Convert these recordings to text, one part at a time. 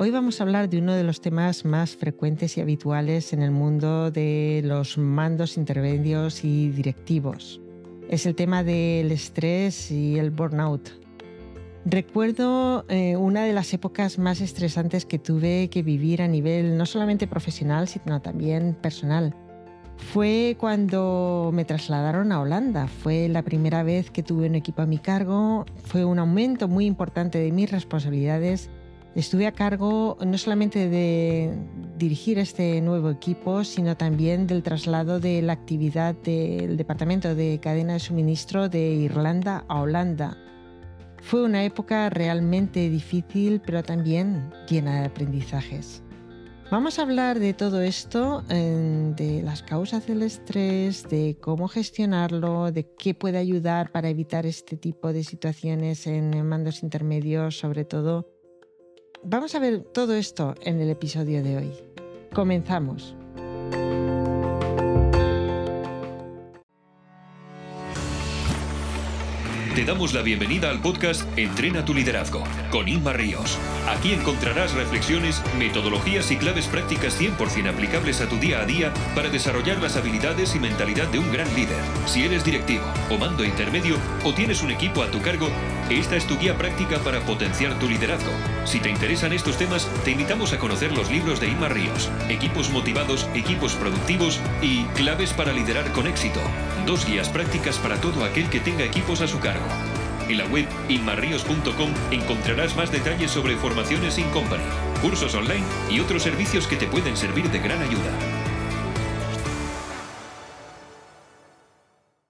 Hoy vamos a hablar de uno de los temas más frecuentes y habituales en el mundo de los mandos intermedios y directivos. Es el tema del estrés y el burnout. Recuerdo eh, una de las épocas más estresantes que tuve que vivir a nivel no solamente profesional, sino también personal. Fue cuando me trasladaron a Holanda. Fue la primera vez que tuve un equipo a mi cargo. Fue un aumento muy importante de mis responsabilidades Estuve a cargo no solamente de dirigir este nuevo equipo, sino también del traslado de la actividad del Departamento de Cadena de Suministro de Irlanda a Holanda. Fue una época realmente difícil, pero también llena de aprendizajes. Vamos a hablar de todo esto, de las causas del estrés, de cómo gestionarlo, de qué puede ayudar para evitar este tipo de situaciones en mandos intermedios, sobre todo Vamos a ver todo esto en el episodio de hoy. Comenzamos. Te damos la bienvenida al podcast Entrena tu liderazgo con Inma Ríos. Aquí encontrarás reflexiones, metodologías y claves prácticas 100% aplicables a tu día a día para desarrollar las habilidades y mentalidad de un gran líder. Si eres directivo o mando intermedio o tienes un equipo a tu cargo, esta es tu guía práctica para potenciar tu liderazgo. Si te interesan estos temas, te invitamos a conocer los libros de Inma Ríos, Equipos motivados, equipos productivos y Claves para liderar con éxito. Dos guías prácticas para todo aquel que tenga equipos a su cargo. En la web inmarrios.com encontrarás más detalles sobre formaciones in company, cursos online y otros servicios que te pueden servir de gran ayuda.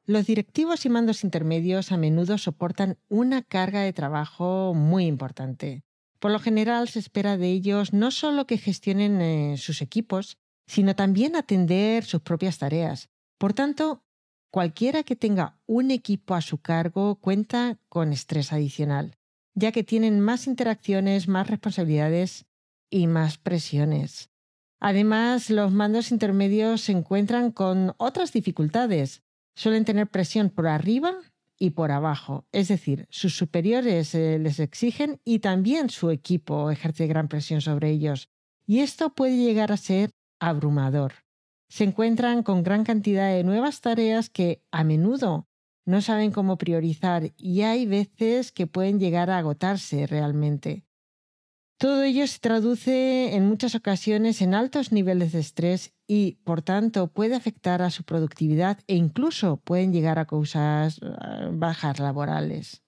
Los directivos y mandos intermedios a menudo soportan una carga de trabajo muy importante. Por lo general se espera de ellos no solo que gestionen eh, sus equipos, sino también atender sus propias tareas. Por tanto, Cualquiera que tenga un equipo a su cargo cuenta con estrés adicional, ya que tienen más interacciones, más responsabilidades y más presiones. Además, los mandos intermedios se encuentran con otras dificultades. Suelen tener presión por arriba y por abajo, es decir, sus superiores eh, les exigen y también su equipo ejerce gran presión sobre ellos. Y esto puede llegar a ser abrumador se encuentran con gran cantidad de nuevas tareas que a menudo no saben cómo priorizar y hay veces que pueden llegar a agotarse realmente. Todo ello se traduce en muchas ocasiones en altos niveles de estrés y, por tanto, puede afectar a su productividad e incluso pueden llegar a causar eh, bajas laborales.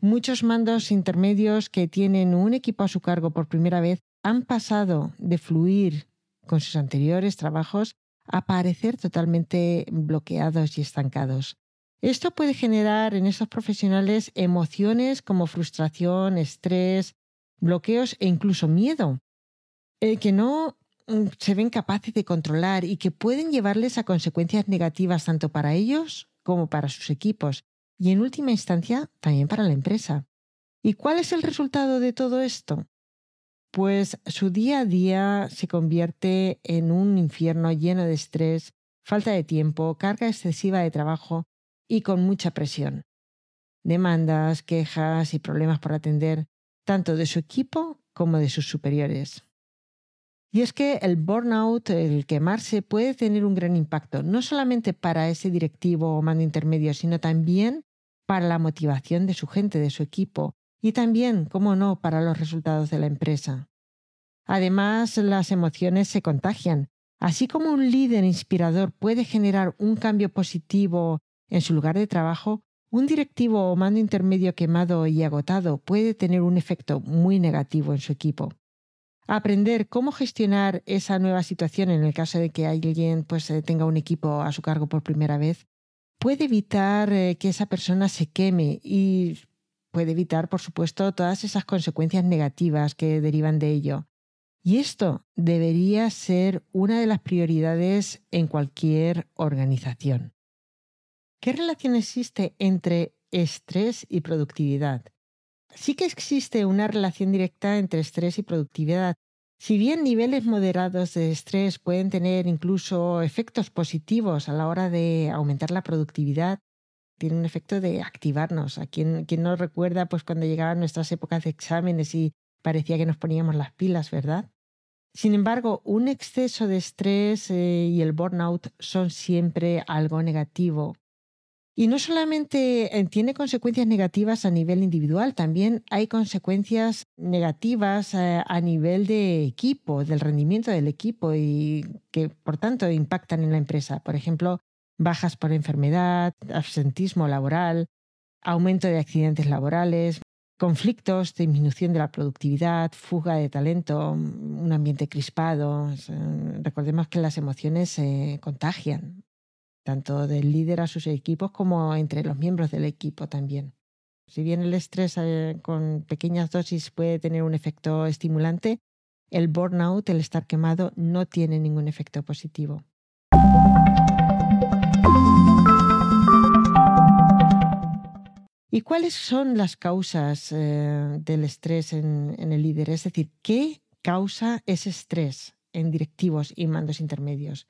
Muchos mandos intermedios que tienen un equipo a su cargo por primera vez han pasado de fluir con sus anteriores trabajos a parecer totalmente bloqueados y estancados. Esto puede generar en esos profesionales emociones como frustración, estrés, bloqueos e incluso miedo, eh, que no mm, se ven capaces de controlar y que pueden llevarles a consecuencias negativas tanto para ellos como para sus equipos y en última instancia también para la empresa. ¿Y cuál es el resultado de todo esto? pues su día a día se convierte en un infierno lleno de estrés, falta de tiempo, carga excesiva de trabajo y con mucha presión. Demandas, quejas y problemas por atender, tanto de su equipo como de sus superiores. Y es que el burnout, el quemarse, puede tener un gran impacto, no solamente para ese directivo o mando intermedio, sino también para la motivación de su gente, de su equipo, y también, cómo no, para los resultados de la empresa. Además, las emociones se contagian. Así como un líder inspirador puede generar un cambio positivo en su lugar de trabajo, un directivo o mando intermedio quemado y agotado puede tener un efecto muy negativo en su equipo. Aprender cómo gestionar esa nueva situación en el caso de que alguien pues, eh, tenga un equipo a su cargo por primera vez puede evitar eh, que esa persona se queme y puede evitar, por supuesto, todas esas consecuencias negativas que derivan de ello. Y esto debería ser una de las prioridades en cualquier organización. ¿Qué relación existe entre estrés y productividad? Sí que existe una relación directa entre estrés y productividad. Si bien niveles moderados de estrés pueden tener incluso efectos positivos a la hora de aumentar la productividad, tiene un efecto de activarnos. A quien, quien no recuerda pues cuando llegaban nuestras épocas de exámenes y parecía que nos poníamos las pilas, ¿verdad? Sin embargo, un exceso de estrés eh, y el burnout son siempre algo negativo. Y no solamente eh, tiene consecuencias negativas a nivel individual, también hay consecuencias negativas eh, a nivel de equipo, del rendimiento del equipo y que por tanto impactan en la empresa. Por ejemplo, bajas por enfermedad, absentismo laboral, aumento de accidentes laborales, conflictos, disminución de la productividad, fuga de talento, un ambiente crispado. Recordemos que las emociones se contagian tanto del líder a sus equipos como entre los miembros del equipo también. Si bien el estrés eh, con pequeñas dosis puede tener un efecto estimulante, el burnout, el estar quemado, no tiene ningún efecto positivo. ¿Y cuáles son las causas eh, del estrés en, en el líder? Es decir, ¿qué causa ese estrés en directivos y mandos intermedios?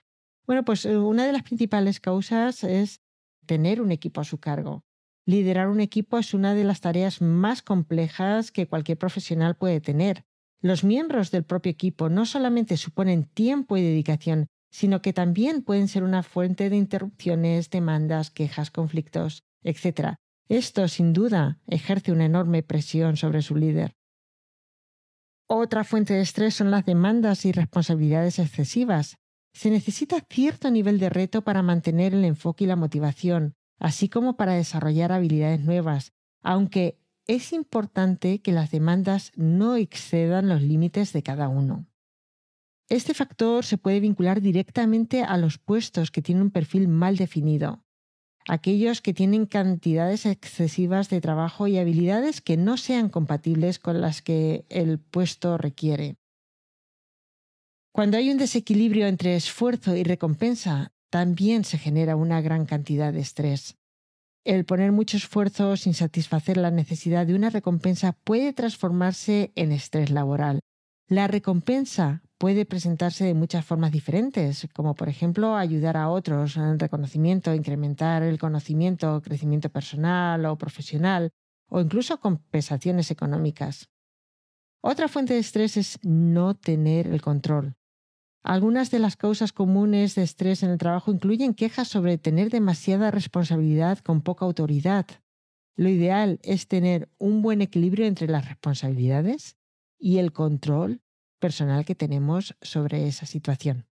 Bueno, pues eh, una de las principales causas es tener un equipo a su cargo. Liderar un equipo es una de las tareas más complejas que cualquier profesional puede tener. Los miembros del propio equipo no solamente suponen tiempo y dedicación, sino que también pueden ser una fuente de interrupciones, demandas, quejas, conflictos, etc. Esto, sin duda, ejerce una enorme presión sobre su líder. Otra fuente de estrés son las demandas y responsabilidades excesivas se necesita cierto nivel de reto para mantener el enfoque y la motivación, así como para desarrollar habilidades nuevas, aunque es importante que las demandas no excedan los límites de cada uno. Este factor se puede vincular directamente a los puestos que tienen un perfil mal definido, aquellos que tienen cantidades excesivas de trabajo y habilidades que no sean compatibles con las que el puesto requiere. Cuando hay un desequilibrio entre esfuerzo y recompensa, también se genera una gran cantidad de estrés. El poner mucho esfuerzo sin satisfacer la necesidad de una recompensa puede transformarse en estrés laboral. La recompensa puede presentarse de muchas formas diferentes, como por ejemplo ayudar a otros en reconocimiento, incrementar el conocimiento, crecimiento personal o profesional, o incluso compensaciones económicas. Otra fuente de estrés es no tener el control. Algunas de las causas comunes de estrés en el trabajo incluyen quejas sobre tener demasiada responsabilidad con poca autoridad. Lo ideal es tener un buen equilibrio entre las responsabilidades y el control personal que tenemos sobre esa situación.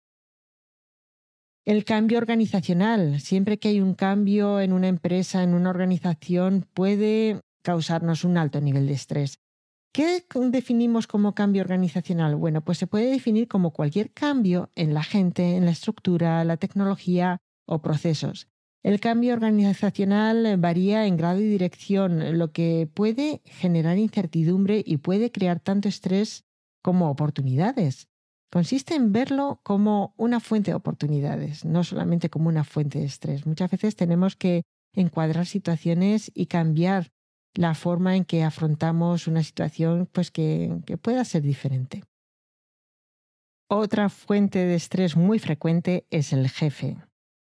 El cambio organizacional. Siempre que hay un cambio en una empresa, en una organización, puede causarnos un alto nivel de estrés. ¿Qué definimos como cambio organizacional? Bueno, pues se puede definir como cualquier cambio en la gente, en la estructura, la tecnología o procesos. El cambio organizacional varía en grado y dirección, lo que puede generar incertidumbre y puede crear tanto estrés como oportunidades. Consiste en verlo como una fuente de oportunidades, no solamente como una fuente de estrés. Muchas veces tenemos que encuadrar situaciones y cambiar la forma en que afrontamos una situación pues que, que pueda ser diferente. Otra fuente de estrés muy frecuente es el jefe.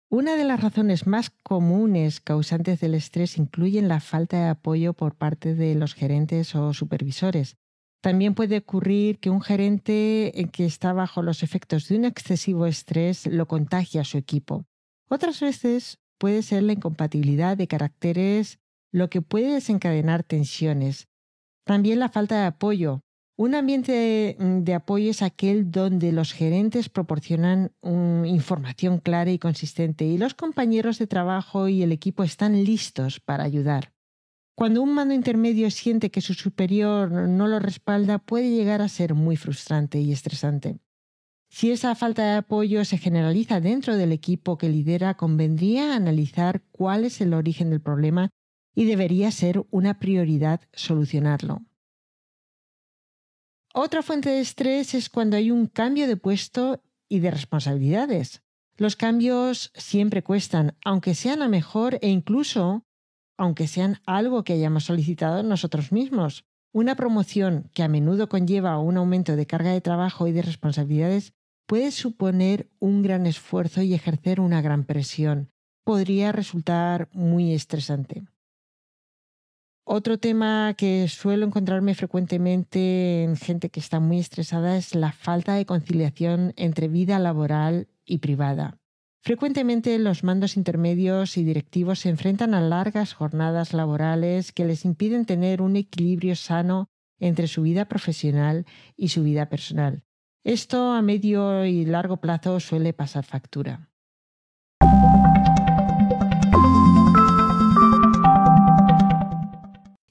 Una de las razones más comunes causantes del estrés incluyen la falta de apoyo por parte de los gerentes o supervisores. También puede ocurrir que un gerente que está bajo los efectos de un excesivo estrés lo contagie a su equipo. Otras veces puede ser la incompatibilidad de caracteres lo que puede desencadenar tensiones. También la falta de apoyo. Un ambiente de, apoyo es aquel donde los gerentes proporcionan información clara y consistente y los compañeros de trabajo y el equipo están listos para ayudar. Cuando un mando intermedio siente que su superior no lo respalda, puede llegar a ser muy frustrante y estresante. Si esa falta de apoyo se generaliza dentro del equipo que lidera, convendría analizar cuál es el origen del problema y debería ser una prioridad solucionarlo. Otra fuente de estrés es cuando hay un cambio de puesto y de responsabilidades. Los cambios siempre cuestan, aunque sean a mejor e incluso aunque sean algo que hayamos solicitado nosotros mismos. Una promoción que a menudo conlleva un aumento de carga de trabajo y de responsabilidades puede suponer un gran esfuerzo y ejercer una gran presión. Podría resultar muy estresante. Otro tema que suelo encontrarme frecuentemente en gente que está muy estresada es la falta de conciliación entre vida laboral y privada. Frecuentemente los mandos intermedios y directivos se enfrentan a largas jornadas laborales que les impiden tener un equilibrio sano entre su vida profesional y su vida personal. Esto a medio y largo plazo suele pasar factura.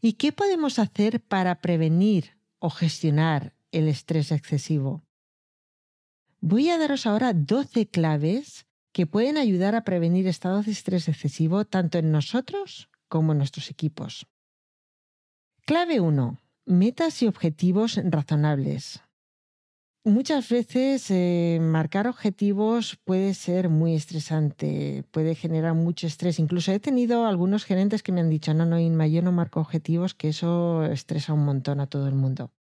¿Y qué podemos hacer para prevenir o gestionar el estrés excesivo? Voy a daros ahora 12 claves que pueden ayudar a prevenir estados de estrés excesivo tanto en nosotros como en nuestros equipos. Clave 1. Metas y objetivos razonables. Muchas veces eh, marcar objetivos puede ser muy estresante, puede generar mucho estrés. Incluso he tenido algunos gerentes que me han dicho, no, no, Inma, yo no marco objetivos, que eso estresa un montón a todo el mundo.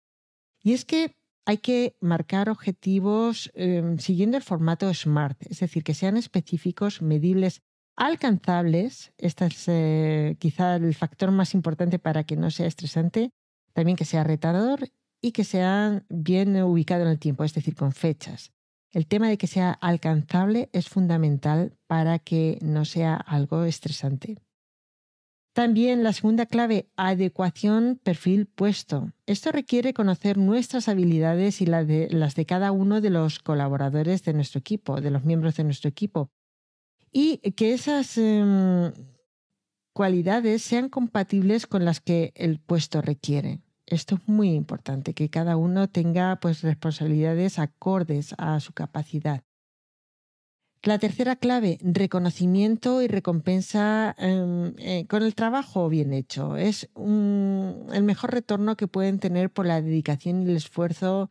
Y es que hay que marcar objetivos em, siguiendo el formato SMART, es decir, que sean específicos, medibles, alcanzables. Este es eh, quizá el factor más importante para que no sea estresante. También que sea retador y que sea bien ubicado en el tiempo, es decir, con fechas. El tema de que sea alcanzable es fundamental para que no sea algo estresante. También la segunda clave, adecuación perfil puesto. Esto requiere conocer nuestras habilidades y las de, las de cada uno de los colaboradores de nuestro equipo, de los miembros de nuestro equipo. Y que esas em, cualidades sean compatibles con las que el puesto requiere. Esto es muy importante, que cada uno tenga pues, responsabilidades acordes a su capacidad. La tercera clave, reconocimiento y recompensa em, eh, con el trabajo bien hecho. Es el mejor retorno que pueden tener por la dedicación y el esfuerzo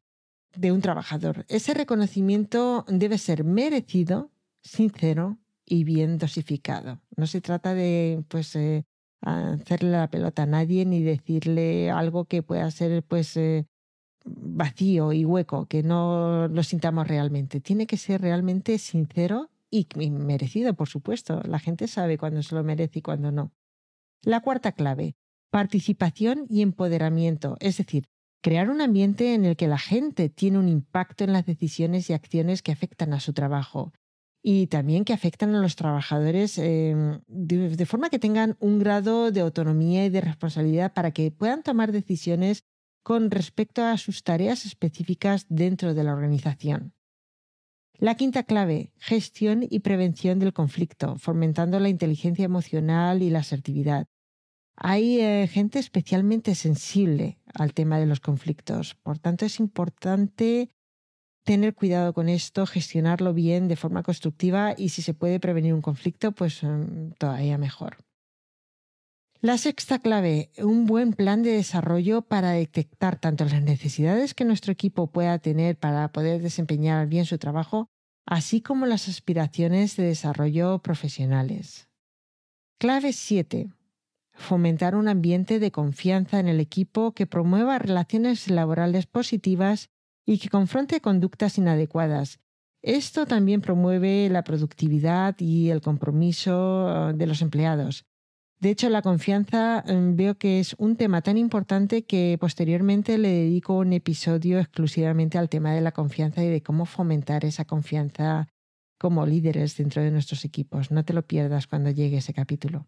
de un trabajador. Ese reconocimiento debe ser merecido, sincero y bien dosificado. No se trata de pues, eh, hacerle la pelota a nadie ni decirle algo que pueda ser pues eh, vacío y hueco, que no lo sintamos realmente. Tiene que ser realmente sincero y merecido, por supuesto. La gente sabe cuándo se lo merece y cuándo no. La cuarta clave, participación y empoderamiento, es decir, crear un ambiente en el que la gente tiene un impacto en las decisiones y acciones que afectan a su trabajo y también que afectan a los trabajadores em, de, forma que tengan un grado de autonomía y de responsabilidad para que puedan tomar decisiones con respecto a sus tareas específicas dentro de la organización. La quinta clave, gestión y prevención del conflicto, fomentando la inteligencia emocional y la asertividad. Hay eh, gente especialmente sensible al tema de los conflictos, por tanto es importante tener cuidado con esto, gestionarlo bien de forma constructiva y si se puede prevenir un conflicto, pues mm, todavía mejor. La sexta clave, un buen plan de desarrollo para detectar tanto las necesidades que nuestro equipo pueda tener para poder desempeñar bien su trabajo, así como las aspiraciones de desarrollo profesionales. Clave 7. Fomentar un ambiente de confianza en el equipo que promueva relaciones laborales positivas y que confronte conductas inadecuadas. Esto también promueve la productividad y el compromiso eh, de los empleados. De hecho, la confianza mm, veo que es un tema tan importante que posteriormente le dedico un episodio exclusivamente al tema de la confianza y de cómo fomentar esa confianza como líderes dentro de nuestros equipos. No te lo pierdas cuando llegue ese capítulo.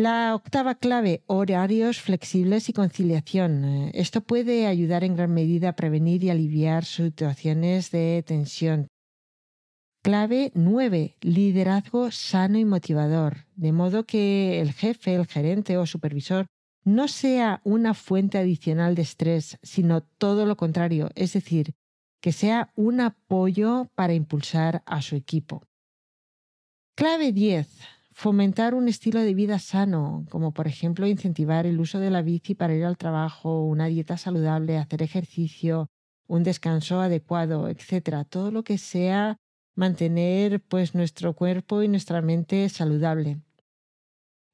La octava clave, horarios flexibles y conciliación. Eh, esto puede ayudar en gran medida a prevenir y aliviar situaciones de tensión. Clave 9. Liderazgo sano y motivador, de modo que el jefe, el gerente o supervisor no sea una fuente adicional de estrés, sino todo lo contrario, es decir, que sea un apoyo para impulsar a su equipo. Clave 10 fomentar un estilo de vida sano, como por ejemplo incentivar el uso de la bici para ir al trabajo, una dieta saludable, hacer ejercicio, un descanso adecuado, etcétera, todo lo que sea mantener pues nuestro cuerpo y nuestra mente saludable.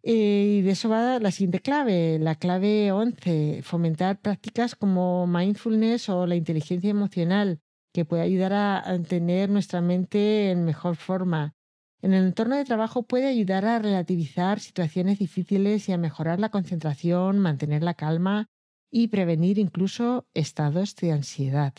Eh, y de eso va la siguiente clave, la clave 11, fomentar prácticas como mindfulness o la inteligencia emocional, que puede ayudar a, a tener nuestra mente en mejor forma en el entorno de trabajo puede ayudar a relativizar situaciones difíciles y a mejorar la concentración, mantener la calma y prevenir incluso estados de ansiedad.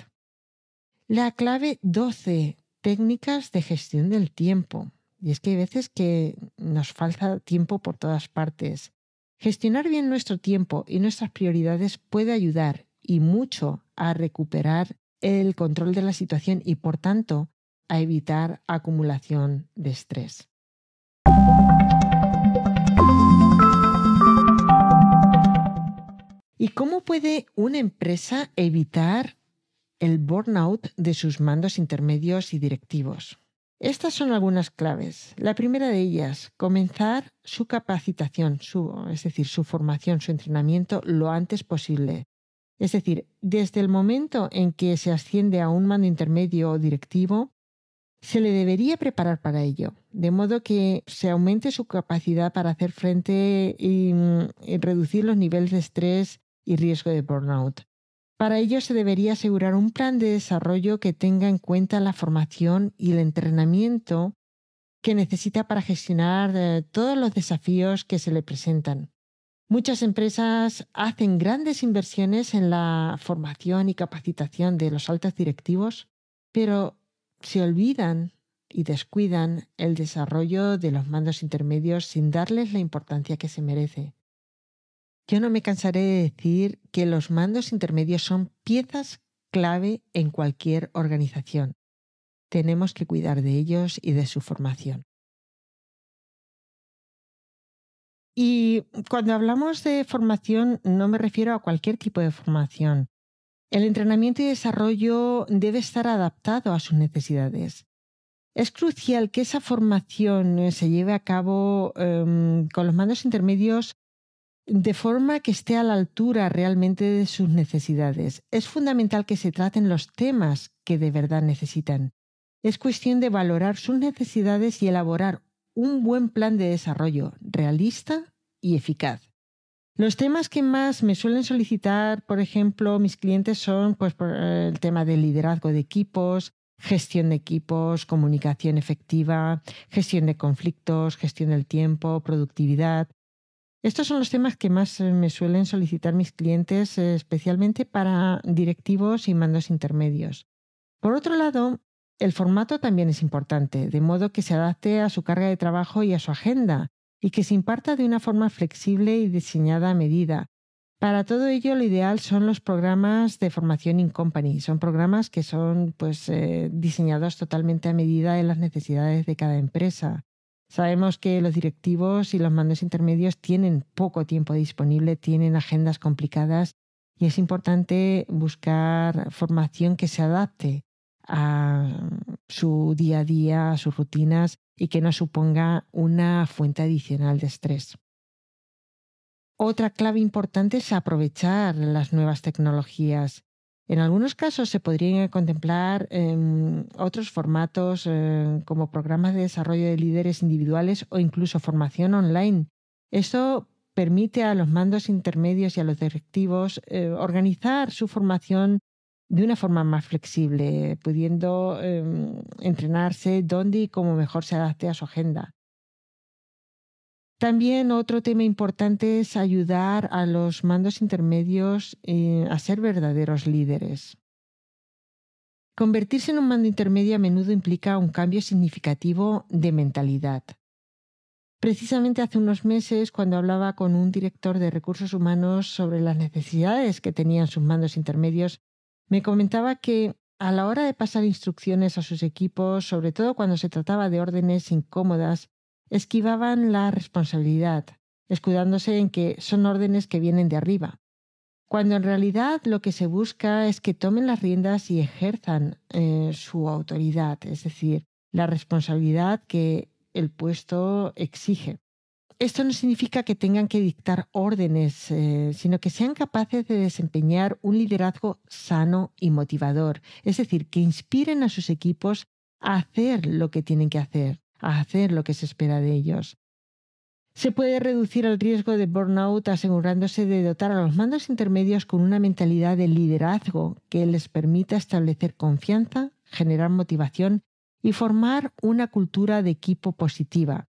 La clave 12, técnicas de gestión del tiempo. Y es que hay veces que nos falta tiempo por todas partes. Gestionar bien nuestro tiempo y nuestras prioridades puede ayudar y mucho a recuperar el control de la situación y, por tanto, a evitar acumulación de estrés. ¿Y cómo puede una empresa evitar el burnout de sus mandos intermedios y directivos? Estas son algunas claves. La primera de ellas, comenzar su capacitación, es decir, su formación, su entrenamiento lo antes posible. Es decir, desde el momento en que se asciende a un mando intermedio o directivo, se le debería preparar para ello, de modo que se aumente su capacidad para hacer frente y, y reducir los niveles de estrés y riesgo de burnout. Para ello se debería asegurar un plan de desarrollo que tenga en cuenta la formación y el entrenamiento que necesita para gestionar eh, todos los desafíos que se le presentan. Muchas empresas hacen grandes inversiones en la formación y capacitación de los altos directivos, pero se olvidan y descuidan el desarrollo de los mandos intermedios sin darles la importancia que se merece. Yo no me cansaré de decir que los mandos intermedios son piezas clave en cualquier organización. Tenemos que cuidar de ellos y de su formación. Y cuando hablamos de formación no me refiero a cualquier tipo de formación. El entrenamiento y desarrollo debe estar adaptado a sus necesidades. Es crucial que esa formación se lleve a cabo em, con los mandos intermedios de forma que esté a la altura realmente de sus necesidades. Es fundamental que se traten los temas que de verdad necesitan. Es cuestión de valorar sus necesidades y elaborar un buen plan de desarrollo realista y eficaz. Los temas que más me suelen solicitar, por ejemplo, mis clientes son pues, el tema del liderazgo de equipos, gestión de equipos, comunicación efectiva, gestión de conflictos, gestión del tiempo, productividad, estos son los temas que más eh, me suelen solicitar mis clientes, eh, especialmente para directivos y mandos intermedios. Por otro lado, el formato también es importante, de modo que se adapte a su carga de trabajo y a su agenda, y que se imparta de una forma flexible y diseñada a medida. Para todo ello, lo ideal son los programas de formación in company. Son programas que son pues, eh, diseñados totalmente a medida de las necesidades de cada empresa. Sabemos que los directivos y los mandos intermedios tienen poco tiempo disponible, tienen agendas complicadas y es importante buscar formación que se adapte a su día a día, a sus rutinas y que no suponga una fuente adicional de estrés. Otra clave importante es aprovechar las nuevas tecnologías. En algunos casos se podrían contemplar em, otros formatos eh, como programas de desarrollo de líderes individuales o incluso formación online. Eso permite a los mandos intermedios y a los directivos eh, organizar su formación de una forma más flexible, pudiendo em, entrenarse donde y cómo mejor se adapte a su agenda. También otro tema importante es ayudar a los mandos intermedios eh, a ser verdaderos líderes. Convertirse en un mando intermedio a menudo implica un cambio significativo de mentalidad. Precisamente hace unos meses, cuando hablaba con un director de recursos humanos sobre las necesidades que tenían sus mandos intermedios, me comentaba que a la hora de pasar instrucciones a sus equipos, sobre todo cuando se trataba de órdenes incómodas, esquivaban la responsabilidad, escudándose en que son órdenes que vienen de arriba, cuando en realidad lo que se busca es que tomen las riendas y ejerzan eh, su autoridad, es decir, la responsabilidad que el puesto exige. Esto no significa que tengan que dictar órdenes, eh, sino que sean capaces de desempeñar un liderazgo sano y motivador, es decir, que inspiren a sus equipos a hacer lo que tienen que hacer, a hacer lo que se espera de ellos. Se puede reducir el riesgo de burnout asegurándose de dotar a los mandos intermedios con una mentalidad de liderazgo que les permita establecer confianza, generar motivación y formar una cultura de equipo positiva.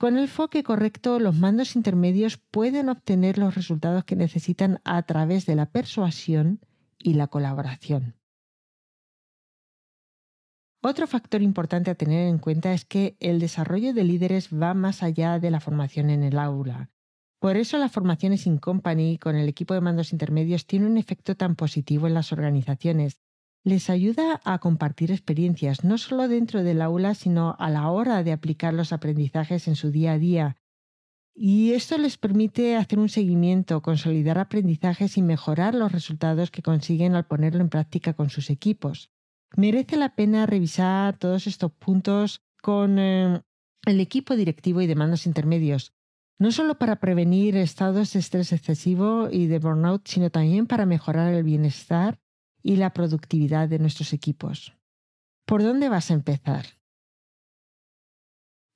Con el enfoque correcto, los mandos intermedios pueden obtener los resultados que necesitan a través de la persuasión y la colaboración. Otro factor importante a tener en cuenta es que el desarrollo de líderes va más allá de la formación en el aula. Por eso las formaciones in company con el equipo de mandos intermedios tiene un efecto tan positivo en las organizaciones. Les ayuda a compartir experiencias, no solo dentro del aula, sino a la hora de aplicar los aprendizajes en su día a día. Y esto les permite hacer un seguimiento, consolidar aprendizajes y mejorar los resultados que consiguen al ponerlo en práctica con sus equipos. Merece la pena revisar todos estos puntos con eh, el equipo directivo y de mandos intermedios, no solo para prevenir estados de estrés excesivo y de burnout, sino también para mejorar el bienestar y la productividad de nuestros equipos. ¿Por dónde vas a empezar?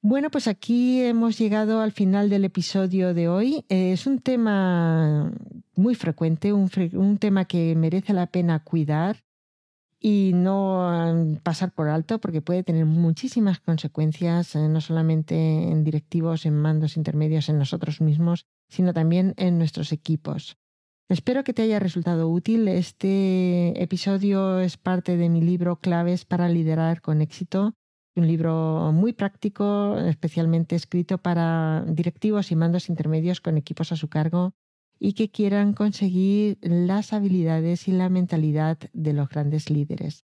Bueno, pues aquí hemos llegado al final del episodio de hoy. Es un tema muy frecuente, un, tema que merece la pena cuidar y no pasar por alto porque puede tener muchísimas consecuencias, eh, no solamente en directivos, en mandos intermedios, en nosotros mismos, sino también en nuestros equipos. Espero que te haya resultado útil. Este episodio es parte de mi libro Claves para liderar con éxito, un libro muy práctico, especialmente escrito para directivos y mandos intermedios con equipos a su cargo y que quieran conseguir las habilidades y la mentalidad de los grandes líderes.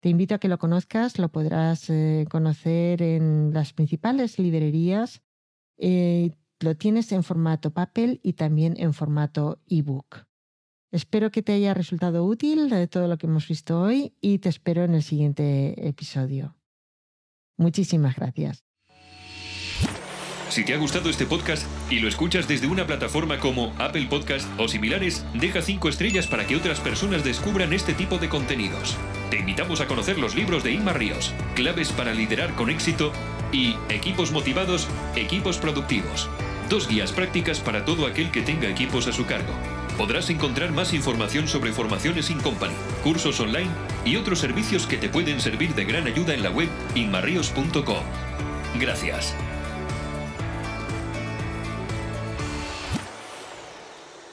Te invito a que lo conozcas, lo podrás eh, conocer en las principales librerías. Eh, lo tienes en formato papel y también en formato ebook. Espero que te haya resultado útil todo lo que hemos visto hoy y te espero en el siguiente episodio. Muchísimas gracias. Si te ha gustado este podcast y lo escuchas desde una plataforma como Apple Podcast o similares, deja 5 estrellas para que otras personas descubran este tipo de contenidos. Te invitamos a conocer los libros de Inma Ríos, Claves para liderar con éxito y Equipos motivados, equipos productivos. Dos guías prácticas para todo aquel que tenga equipos a su cargo. Podrás encontrar más información sobre formaciones in company, cursos online y otros servicios que te pueden servir de gran ayuda en la web inmarrios.com. Gracias.